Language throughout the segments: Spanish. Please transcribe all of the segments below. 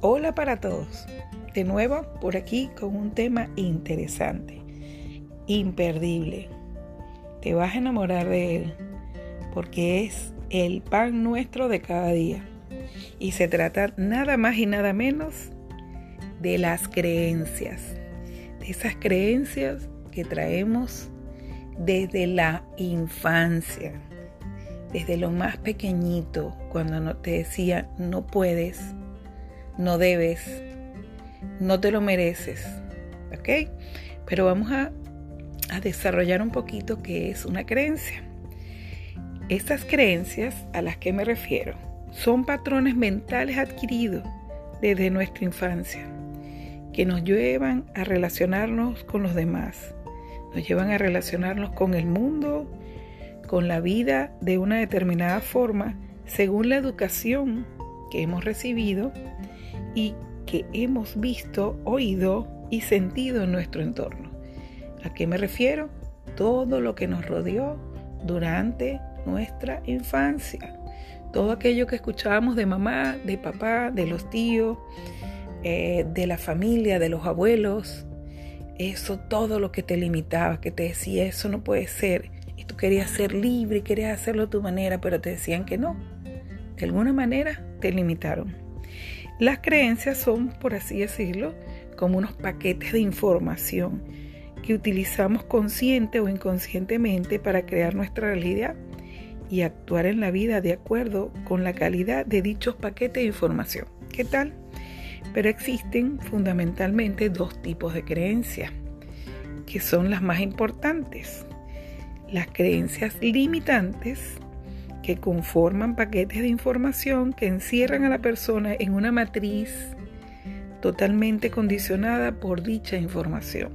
Hola para todos. De nuevo por aquí con un tema interesante, imperdible. Te vas a enamorar de él porque es el pan nuestro de cada día. Y se trata nada más y nada menos de las creencias. De esas creencias que traemos desde la infancia, desde lo más pequeñito, cuando te decía no puedes, no debes, no te lo mereces. ¿Ok? Pero vamos a, a desarrollar un poquito qué es una creencia. Estas creencias a las que me refiero son patrones mentales adquiridos desde nuestra infancia que nos llevan a relacionarnos con los demás, nos llevan a relacionarnos con el mundo, con la vida de una determinada forma según la educación que hemos recibido y que hemos visto, oído y sentido en nuestro entorno. ¿A qué me refiero? Todo lo que nos rodeó durante nuestra infancia. Todo aquello que escuchábamos de mamá, de papá, de los tíos, eh, de la familia, de los abuelos. Eso, todo lo que te limitaba, que te decía, eso no puede ser. Y tú querías ser libre y querías hacerlo a tu manera, pero te decían que no. De alguna manera te limitaron. Las creencias son, por así decirlo, como unos paquetes de información que utilizamos consciente o inconscientemente para crear nuestra realidad y actuar en la vida de acuerdo con la calidad de dichos paquetes de información. ¿Qué tal? Pero existen fundamentalmente dos tipos de creencias, que son las más importantes. Las creencias limitantes que conforman paquetes de información que encierran a la persona en una matriz totalmente condicionada por dicha información.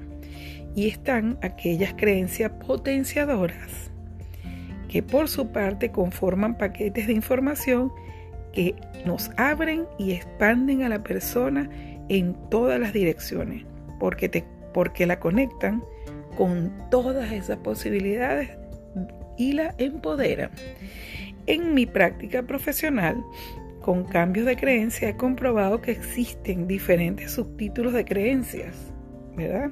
Y están aquellas creencias potenciadoras que por su parte conforman paquetes de información que nos abren y expanden a la persona en todas las direcciones, porque, te, porque la conectan con todas esas posibilidades y la empoderan. En mi práctica profesional, con cambios de creencia, he comprobado que existen diferentes subtítulos de creencias, ¿verdad?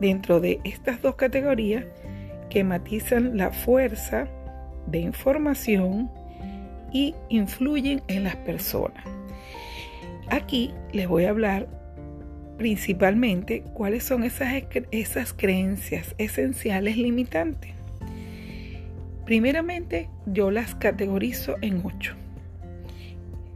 Dentro de estas dos categorías que matizan la fuerza de información y influyen en las personas. Aquí les voy a hablar principalmente cuáles son esas, esas creencias esenciales limitantes. Primeramente, yo las categorizo en ocho.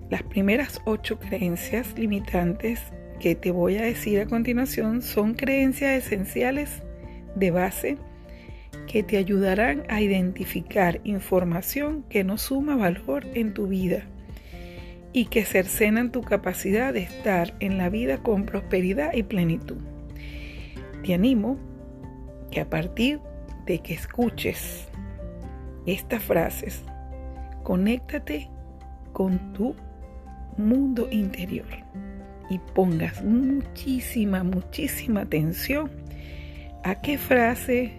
Las primeras ocho creencias limitantes que te voy a decir a continuación son creencias esenciales de base que te ayudarán a identificar información que no suma valor en tu vida y que cercenan tu capacidad de estar en la vida con prosperidad y plenitud. Te animo que a partir de que escuches estas frases, conéctate con tu mundo interior y pongas muchísima, muchísima atención a qué frase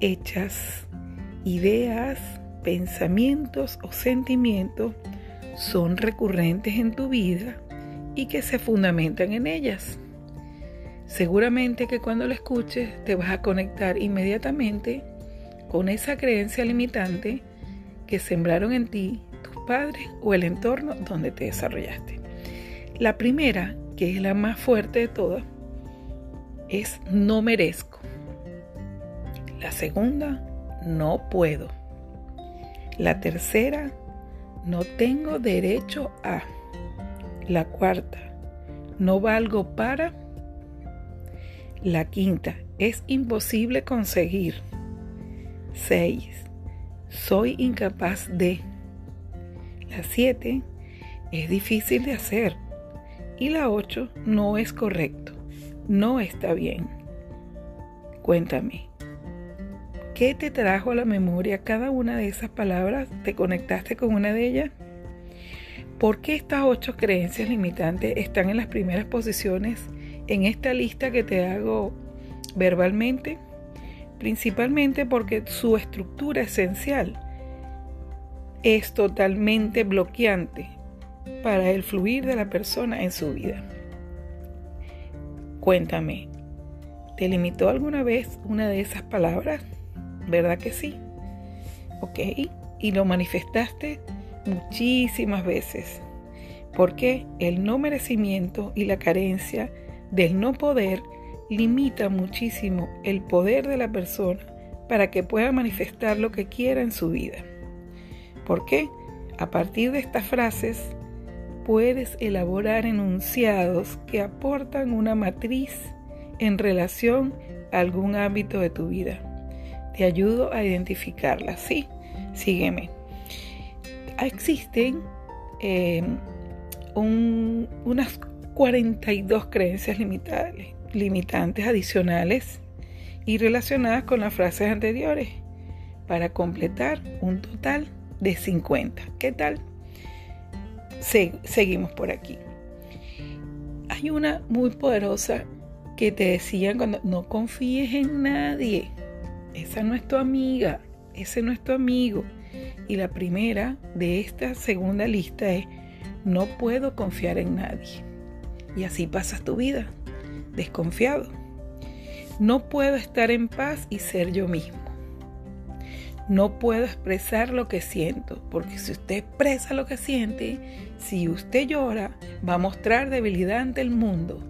hechas, ideas, pensamientos o sentimientos son recurrentes en tu vida y que se fundamentan en ellas. Seguramente que cuando lo escuches te vas a conectar inmediatamente con esa creencia limitante que sembraron en ti tus padres o el entorno donde te desarrollaste. La primera, que es la más fuerte de todas, es no merezco. La segunda, no puedo. La tercera, no tengo derecho a. La cuarta, no valgo para. La quinta, es imposible conseguir. 6. Soy incapaz de. La 7. Es difícil de hacer. Y la 8. No es correcto. No está bien. Cuéntame. ¿Qué te trajo a la memoria cada una de esas palabras? ¿Te conectaste con una de ellas? ¿Por qué estas ocho creencias limitantes están en las primeras posiciones en esta lista que te hago verbalmente? Principalmente porque su estructura esencial es totalmente bloqueante para el fluir de la persona en su vida. Cuéntame, ¿te limitó alguna vez una de esas palabras? ¿Verdad que sí? ¿Ok? Y lo manifestaste muchísimas veces. Porque el no merecimiento y la carencia del no poder limita muchísimo el poder de la persona para que pueda manifestar lo que quiera en su vida. ¿Por qué? A partir de estas frases puedes elaborar enunciados que aportan una matriz en relación a algún ámbito de tu vida. Te ayudo a identificarla. Sí, sígueme. Existen eh, unas 42 creencias limitantes adicionales y relacionadas con las frases anteriores para completar un total de 50. ¿Qué tal? seguimos por aquí. Hay una muy poderosa que te decían cuando no confíes en nadie. Esa no es tu amiga, ese no es tu amigo. Y la primera de esta segunda lista es no puedo confiar en nadie. Y así pasas tu vida, desconfiado. No puedo estar en paz y ser yo mismo. No puedo expresar lo que siento, porque si usted expresa lo que siente, si usted llora, va a mostrar debilidad ante el mundo.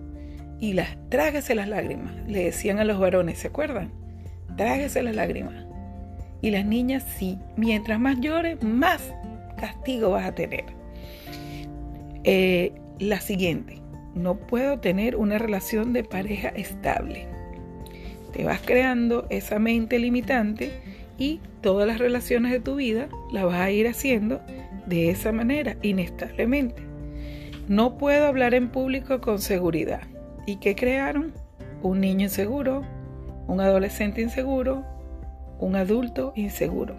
Y las, tráguese las lágrimas, le decían a los varones, ¿se acuerdan? Tráguese las lágrimas. Y las niñas, sí, mientras más llores, más castigo vas a tener. Eh, la siguiente, no puedo tener una relación de pareja estable. Te vas creando esa mente limitante y todas las relaciones de tu vida las vas a ir haciendo de esa manera, inestablemente. No puedo hablar en público con seguridad. ¿Y qué crearon? Un niño inseguro, un adolescente inseguro, un adulto inseguro.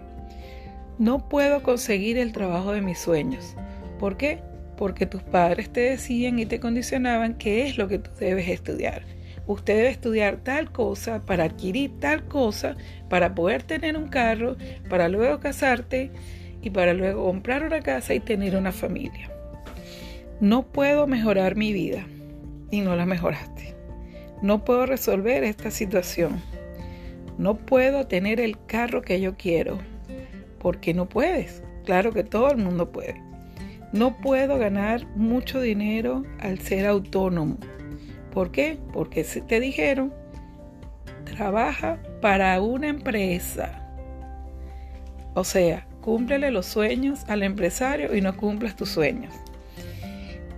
No puedo conseguir el trabajo de mis sueños. ¿Por qué? Porque tus padres te decían y te condicionaban qué es lo que tú debes estudiar usted debe estudiar tal cosa para adquirir tal cosa, para poder tener un carro, para luego casarte y para luego comprar una casa y tener una familia. No puedo mejorar mi vida y no la mejoraste. No puedo resolver esta situación. No puedo tener el carro que yo quiero porque no puedes. Claro que todo el mundo puede. No puedo ganar mucho dinero al ser autónomo ¿Por qué? Porque te dijeron, trabaja para una empresa. O sea, cúmplele los sueños al empresario y no cumplas tus sueños.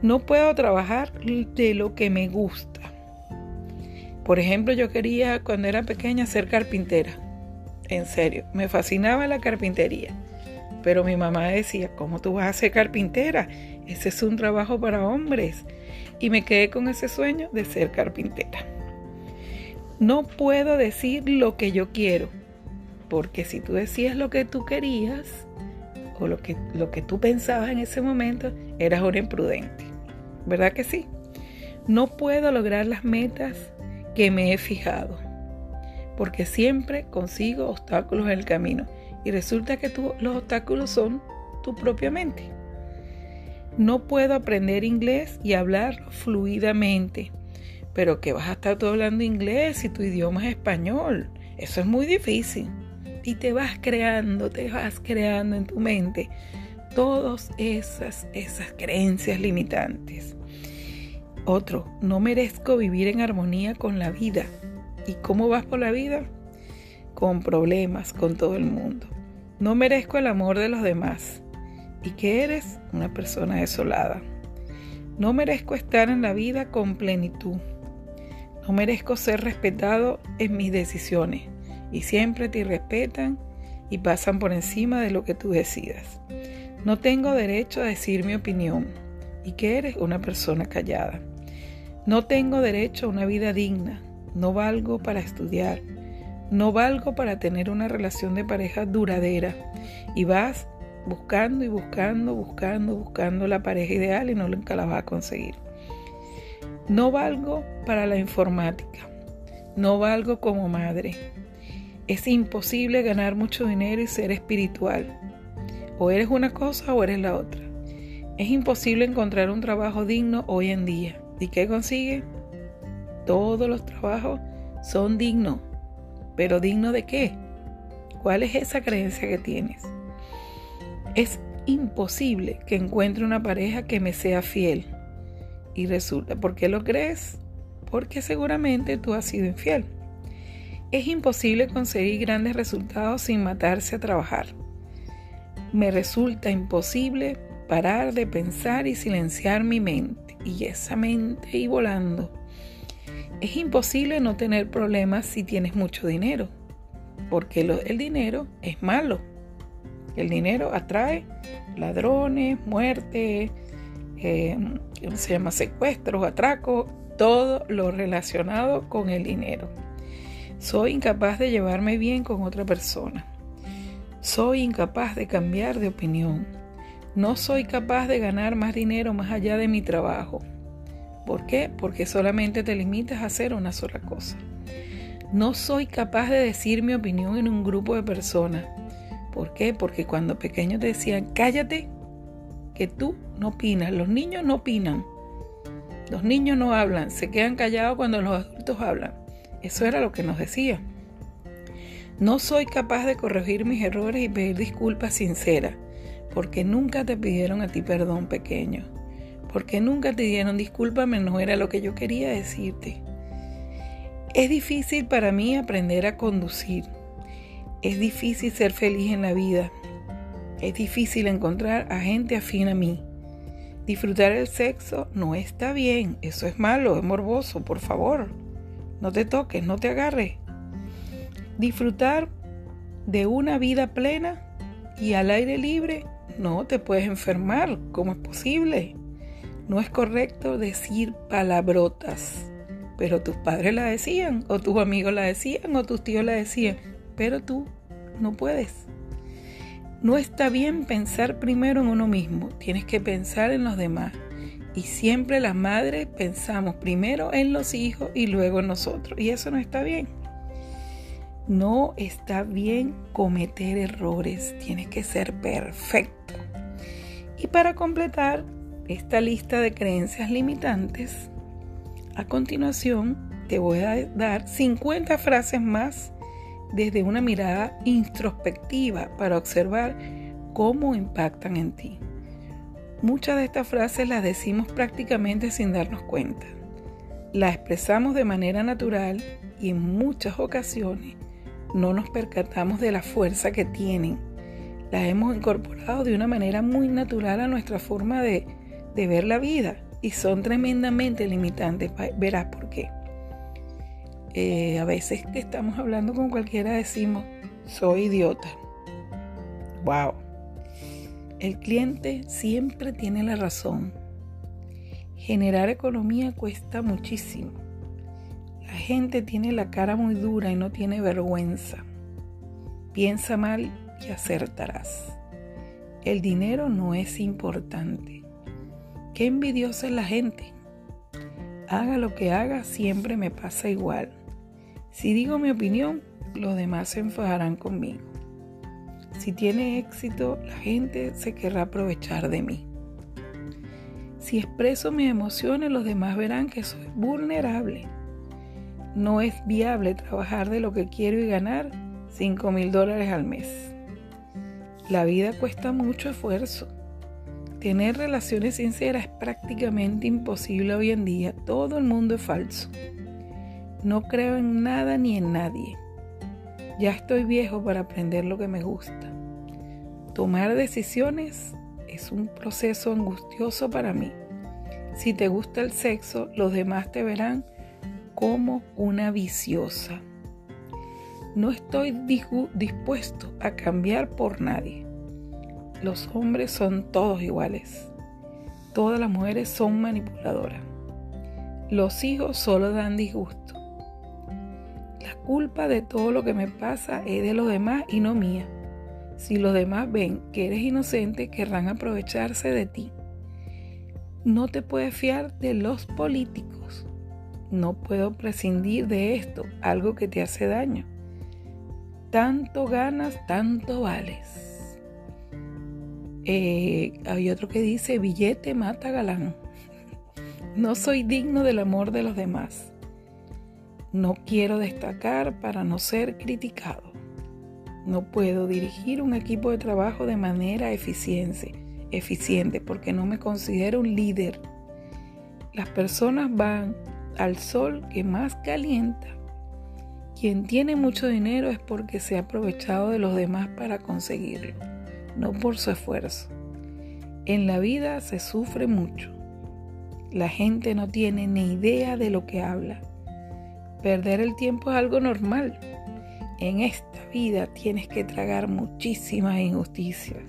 No puedo trabajar de lo que me gusta. Por ejemplo, yo quería cuando era pequeña ser carpintera. En serio, me fascinaba la carpintería. Pero mi mamá decía, ¿cómo tú vas a ser carpintera? Ese es un trabajo para hombres y me quedé con ese sueño de ser carpintera. No puedo decir lo que yo quiero, porque si tú decías lo que tú querías o lo que, lo que tú pensabas en ese momento, eras un imprudente. ¿Verdad que sí? No puedo lograr las metas que me he fijado, porque siempre consigo obstáculos en el camino y resulta que los obstáculos son tu propia mente. No puedo aprender inglés y hablar fluidamente. Pero que vas a estar tú hablando inglés si tu idioma es español. Eso es muy difícil. Y te vas creando, te vas creando en tu mente todas esas, esas creencias limitantes. Otro, no merezco vivir en armonía con la vida. ¿Y cómo vas por la vida? Con problemas con todo el mundo. No merezco el amor de los demás y que eres una persona desolada. No merezco estar en la vida con plenitud. No merezco ser respetado en mis decisiones y siempre te respetan y pasan por encima de lo que tú decidas. No tengo derecho a decir mi opinión y que eres una persona callada. No tengo derecho a una vida digna. No valgo para estudiar. No valgo para tener una relación de pareja duradera. Y vas buscando y buscando, buscando, buscando la pareja ideal y no nunca la vas a conseguir. No valgo para la informática, no valgo como madre. Es imposible ganar mucho dinero y ser espiritual. O eres una cosa o eres la otra. Es imposible encontrar un trabajo digno hoy en día. ¿Y qué consigue? Todos los trabajos son dignos. ¿Pero digno de qué? ¿Cuál es esa creencia que tienes? Es imposible que encuentre una pareja que me sea fiel. Y resulta, ¿por qué lo crees? Porque seguramente tú has sido infiel. Es imposible conseguir grandes resultados sin matarse a trabajar. Me resulta imposible parar de pensar y silenciar mi mente. Y esa mente y volando. Es imposible no tener problemas si tienes mucho dinero. Porque el dinero es malo. El dinero atrae ladrones, muerte, eh, se llama secuestros, atracos, todo lo relacionado con el dinero. Soy incapaz de llevarme bien con otra persona. Soy incapaz de cambiar de opinión. No soy capaz de ganar más dinero más allá de mi trabajo. ¿Por qué? Porque solamente te limitas a hacer una sola cosa. No soy capaz de decir mi opinión en un grupo de personas. ¿Por qué? Porque cuando pequeños te decían, cállate, que tú no opinas. Los niños no opinan. Los niños no hablan, se quedan callados cuando los adultos hablan. Eso era lo que nos decía. No soy capaz de corregir mis errores y pedir disculpas sinceras, porque nunca te pidieron a ti perdón pequeño, porque nunca te dieron discúlpame, no era lo que yo quería decirte. Es difícil para mí aprender a conducir. Es difícil ser feliz en la vida. Es difícil encontrar a gente afín a mí. Disfrutar el sexo no está bien, eso es malo, es morboso, por favor. No te toques, no te agarres. Disfrutar de una vida plena y al aire libre, no te puedes enfermar, ¿cómo es posible? No es correcto decir palabrotas, pero tus padres la decían, o tus amigos la decían, o tus tíos la decían, pero tú no puedes. No está bien pensar primero en uno mismo, tienes que pensar en los demás. Y siempre las madres pensamos primero en los hijos y luego en nosotros. Y eso no está bien. No está bien cometer errores, tienes que ser perfecto. Y para completar esta lista de creencias limitantes, a continuación te voy a dar 50 frases más desde una mirada introspectiva para observar cómo impactan en ti. Muchas de estas frases las decimos prácticamente sin darnos cuenta. Las expresamos de manera natural y en muchas ocasiones no nos percatamos de la fuerza que tienen. Las hemos incorporado de una manera muy natural a nuestra forma de, de ver la vida y son tremendamente limitantes. Verás por qué. Eh, a veces que estamos hablando con cualquiera decimos, soy idiota. Wow. El cliente siempre tiene la razón. Generar economía cuesta muchísimo. La gente tiene la cara muy dura y no tiene vergüenza. Piensa mal y acertarás. El dinero no es importante. Qué envidiosa es la gente. Haga lo que haga, siempre me pasa igual. Si digo mi opinión, los demás se enfadarán conmigo. Si tiene éxito, la gente se querrá aprovechar de mí. Si expreso mis emociones, los demás verán que soy vulnerable. No es viable trabajar de lo que quiero y ganar 5 mil dólares al mes. La vida cuesta mucho esfuerzo. Tener relaciones sinceras es prácticamente imposible hoy en día. Todo el mundo es falso. No creo en nada ni en nadie. Ya estoy viejo para aprender lo que me gusta. Tomar decisiones es un proceso angustioso para mí. Si te gusta el sexo, los demás te verán como una viciosa. No estoy dispuesto a cambiar por nadie. Los hombres son todos iguales. Todas las mujeres son manipuladoras. Los hijos solo dan disgusto culpa de todo lo que me pasa es de los demás y no mía. Si los demás ven que eres inocente, querrán aprovecharse de ti. No te puedes fiar de los políticos. No puedo prescindir de esto, algo que te hace daño. Tanto ganas, tanto vales. Eh, hay otro que dice, billete mata galán. No soy digno del amor de los demás. No quiero destacar para no ser criticado. No puedo dirigir un equipo de trabajo de manera eficiente, eficiente porque no me considero un líder. Las personas van al sol que más calienta. Quien tiene mucho dinero es porque se ha aprovechado de los demás para conseguirlo, no por su esfuerzo. En la vida se sufre mucho. La gente no tiene ni idea de lo que habla. Perder el tiempo es algo normal. En esta vida tienes que tragar muchísimas injusticias.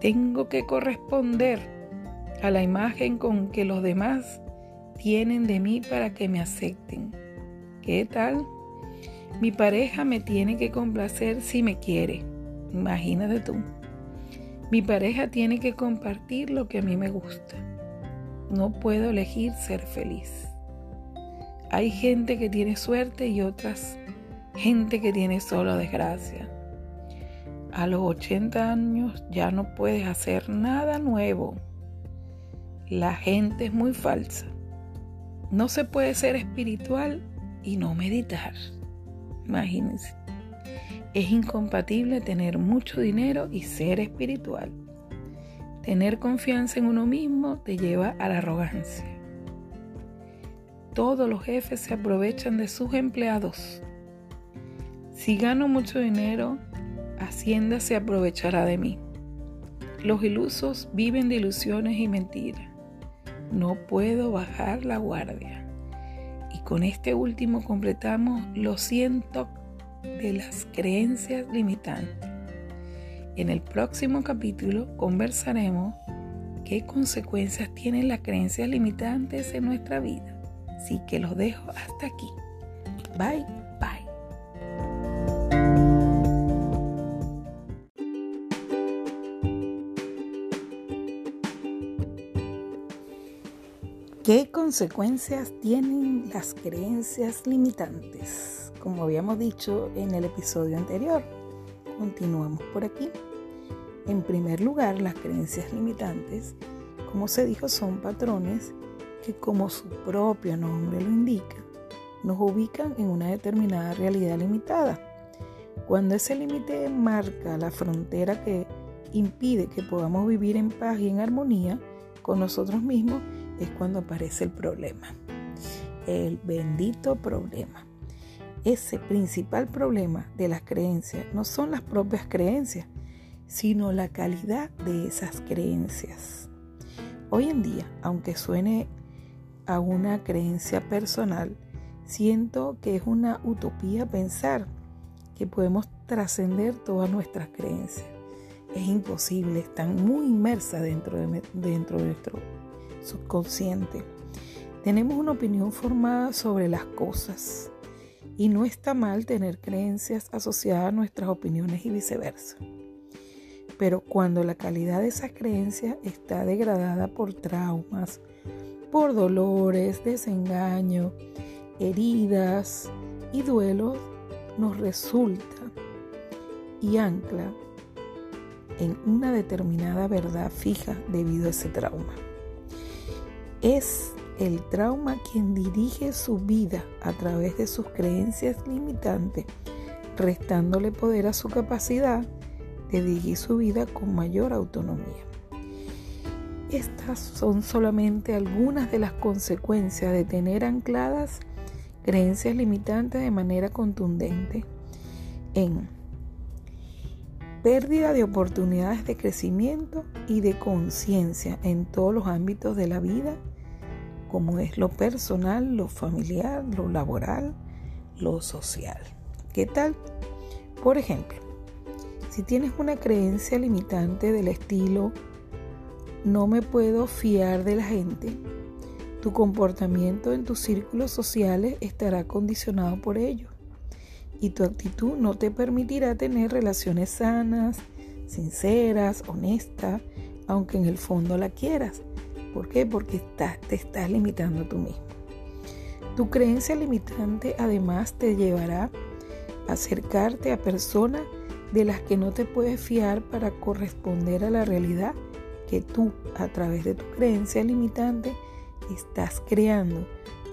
Tengo que corresponder a la imagen con que los demás tienen de mí para que me acepten. ¿Qué tal? Mi pareja me tiene que complacer si me quiere. Imagínate tú. Mi pareja tiene que compartir lo que a mí me gusta. No puedo elegir ser feliz. Hay gente que tiene suerte y otras gente que tiene solo desgracia. A los 80 años ya no puedes hacer nada nuevo. La gente es muy falsa. No se puede ser espiritual y no meditar. Imagínense. Es incompatible tener mucho dinero y ser espiritual. Tener confianza en uno mismo te lleva a la arrogancia. Todos los jefes se aprovechan de sus empleados. Si gano mucho dinero, Hacienda se aprovechará de mí. Los ilusos viven de ilusiones y mentiras. No puedo bajar la guardia. Y con este último completamos los cientos de las creencias limitantes. En el próximo capítulo conversaremos qué consecuencias tienen las creencias limitantes en nuestra vida. Así que los dejo hasta aquí. Bye, bye. ¿Qué consecuencias tienen las creencias limitantes? Como habíamos dicho en el episodio anterior, continuamos por aquí. En primer lugar, las creencias limitantes, como se dijo, son patrones que como su propio nombre lo indica, nos ubican en una determinada realidad limitada. Cuando ese límite marca la frontera que impide que podamos vivir en paz y en armonía con nosotros mismos, es cuando aparece el problema. El bendito problema. Ese principal problema de las creencias no son las propias creencias, sino la calidad de esas creencias. Hoy en día, aunque suene a una creencia personal, siento que es una utopía pensar que podemos trascender todas nuestras creencias. Es imposible, están muy inmersas dentro de, dentro de nuestro subconsciente. Tenemos una opinión formada sobre las cosas y no está mal tener creencias asociadas a nuestras opiniones y viceversa. Pero cuando la calidad de esa creencia está degradada por traumas, por dolores, desengaño, heridas y duelos, nos resulta y ancla en una determinada verdad fija debido a ese trauma. Es el trauma quien dirige su vida a través de sus creencias limitantes, restándole poder a su capacidad de dirigir su vida con mayor autonomía. Estas son solamente algunas de las consecuencias de tener ancladas creencias limitantes de manera contundente en pérdida de oportunidades de crecimiento y de conciencia en todos los ámbitos de la vida como es lo personal, lo familiar, lo laboral, lo social. ¿Qué tal? Por ejemplo, si tienes una creencia limitante del estilo no me puedo fiar de la gente, tu comportamiento en tus círculos sociales estará condicionado por ello y tu actitud no te permitirá tener relaciones sanas, sinceras, honestas, aunque en el fondo la quieras. ¿Por qué? Porque te estás limitando tú mismo. Tu creencia limitante además te llevará a acercarte a personas de las que no te puedes fiar para corresponder a la realidad que tú, a través de tu creencia limitante, estás creando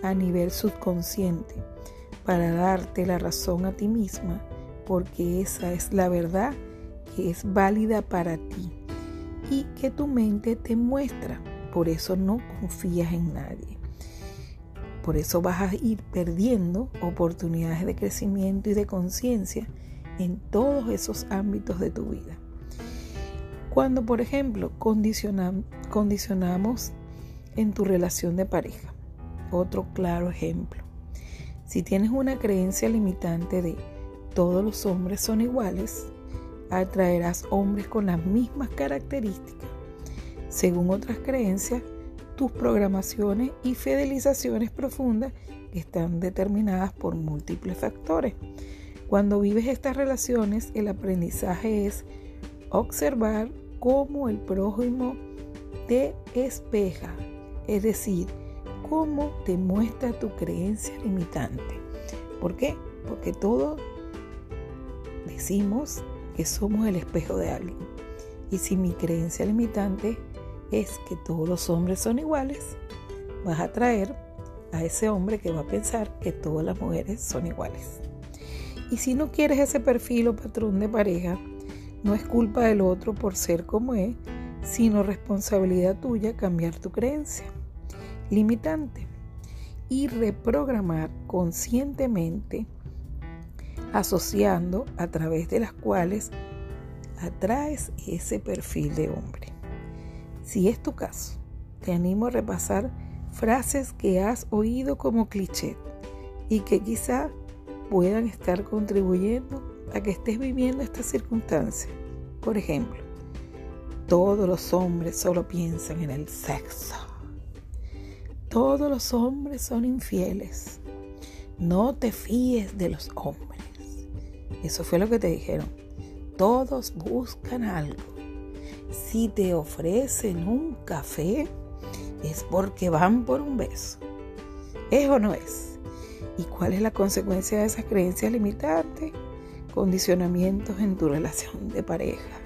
a nivel subconsciente para darte la razón a ti misma, porque esa es la verdad que es válida para ti y que tu mente te muestra. Por eso no confías en nadie. Por eso vas a ir perdiendo oportunidades de crecimiento y de conciencia en todos esos ámbitos de tu vida. Cuando, por ejemplo, condicionamos en tu relación de pareja. Otro claro ejemplo. Si tienes una creencia limitante de todos los hombres son iguales, atraerás hombres con las mismas características. Según otras creencias, tus programaciones y fidelizaciones profundas están determinadas por múltiples factores. Cuando vives estas relaciones, el aprendizaje es observar cómo el prójimo te espeja, es decir, cómo te muestra tu creencia limitante. ¿Por qué? Porque todos decimos que somos el espejo de alguien. Y si mi creencia limitante es que todos los hombres son iguales, vas a traer a ese hombre que va a pensar que todas las mujeres son iguales. Y si no quieres ese perfil o patrón de pareja, no es culpa del otro por ser como es, sino responsabilidad tuya cambiar tu creencia limitante y reprogramar conscientemente, asociando a través de las cuales atraes ese perfil de hombre. Si es tu caso, te animo a repasar frases que has oído como cliché y que quizá puedan estar contribuyendo a que estés viviendo esta circunstancia. Por ejemplo, todos los hombres solo piensan en el sexo. Todos los hombres son infieles. No te fíes de los hombres. Eso fue lo que te dijeron. Todos buscan algo. Si te ofrecen un café, es porque van por un beso. ¿Es o no es? ¿Y cuál es la consecuencia de esas creencias limitantes? Condicionamientos en tu relación de pareja.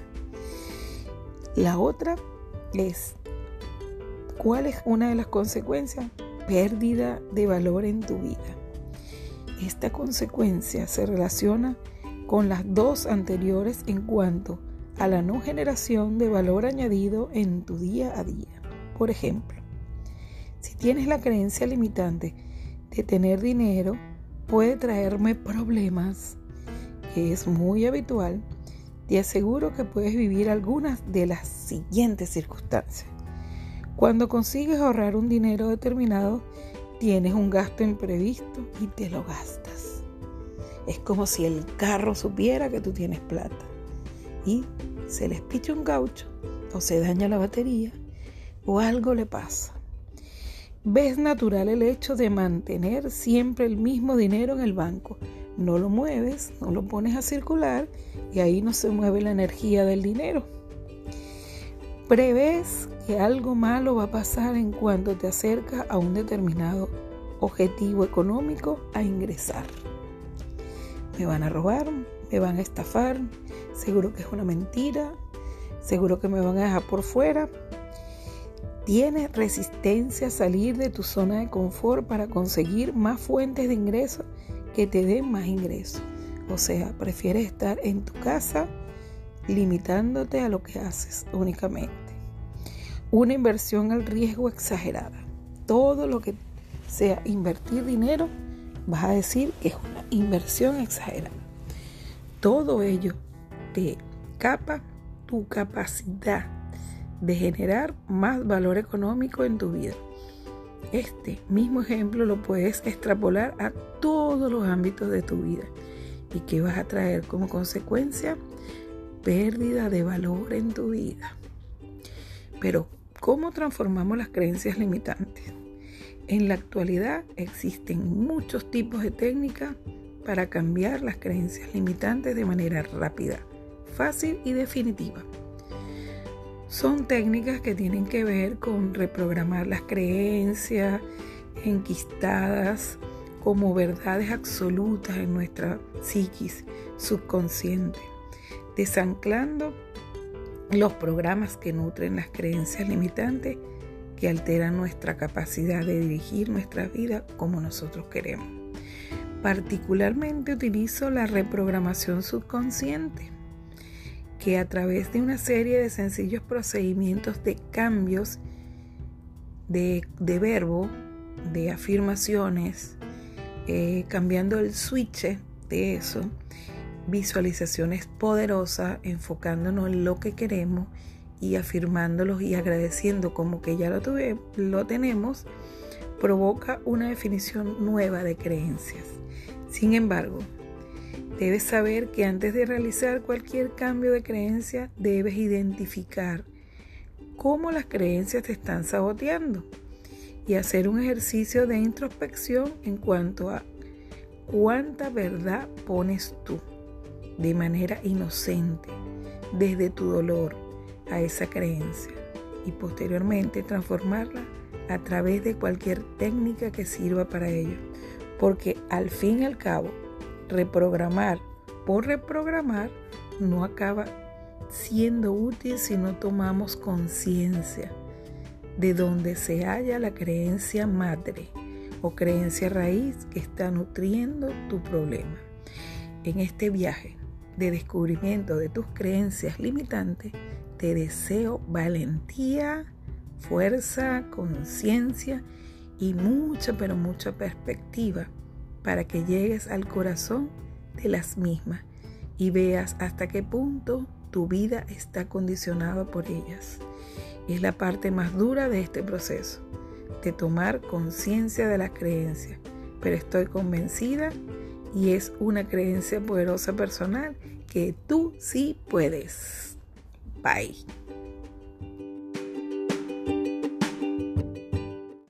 La otra es, ¿cuál es una de las consecuencias? Pérdida de valor en tu vida. Esta consecuencia se relaciona con las dos anteriores en cuanto a la no generación de valor añadido en tu día a día. Por ejemplo, si tienes la creencia limitante de tener dinero puede traerme problemas, que es muy habitual, te aseguro que puedes vivir algunas de las siguientes circunstancias. Cuando consigues ahorrar un dinero determinado, tienes un gasto imprevisto y te lo gastas. Es como si el carro supiera que tú tienes plata y se les picha un gaucho o se daña la batería o algo le pasa ves natural el hecho de mantener siempre el mismo dinero en el banco. No lo mueves, no lo pones a circular y ahí no se mueve la energía del dinero. Prevés que algo malo va a pasar en cuanto te acercas a un determinado objetivo económico a ingresar. Me van a robar, me van a estafar, seguro que es una mentira, seguro que me van a dejar por fuera, Tienes resistencia a salir de tu zona de confort para conseguir más fuentes de ingresos que te den más ingresos. O sea, prefieres estar en tu casa limitándote a lo que haces únicamente. Una inversión al riesgo exagerada. Todo lo que sea invertir dinero, vas a decir que es una inversión exagerada. Todo ello capa tu capacidad de generar más valor económico en tu vida. Este mismo ejemplo lo puedes extrapolar a todos los ámbitos de tu vida y que vas a traer como consecuencia pérdida de valor en tu vida. Pero, ¿cómo transformamos las creencias limitantes? En la actualidad existen muchos tipos de técnicas para cambiar las creencias limitantes de manera rápida, fácil y definitiva. Son técnicas que tienen que ver con reprogramar las creencias enquistadas como verdades absolutas en nuestra psiquis subconsciente. desanclando los programas que nutren las creencias limitantes que alteran nuestra capacidad de dirigir nuestra vida como nosotros queremos. Particularmente utilizo la reprogramación subconsciente, que a través de una serie de sencillos procedimientos de cambios de, verbo, de afirmaciones, eh, cambiando el switch de eso, visualizaciones poderosas, enfocándonos en lo que queremos y afirmándolos y agradeciendo como que ya lo, tuve, lo tenemos, provoca una definición nueva de creencias. Sin embargo, debes saber que antes de realizar cualquier cambio de creencia, debes identificar cómo las creencias te están saboteando y hacer un ejercicio de introspección en cuanto a cuánta verdad pones tú de manera inocente desde tu dolor a esa creencia y posteriormente transformarla a través de cualquier técnica que sirva para ello. Porque al fin y al cabo, reprogramar por reprogramar no acaba siendo útil si no tomamos conciencia de donde se halla la creencia madre o creencia raíz que está nutriendo tu problema. En este viaje de descubrimiento de tus creencias limitantes, te deseo valentía, fuerza, conciencia y mucha, pero mucha perspectiva para que llegues al corazón de las mismas y veas hasta qué punto tu vida está condicionada por ellas. Es la parte más dura de este proceso, de tomar conciencia de las creencias, pero estoy convencida y es una creencia poderosa personal que tú sí puedes. Bye.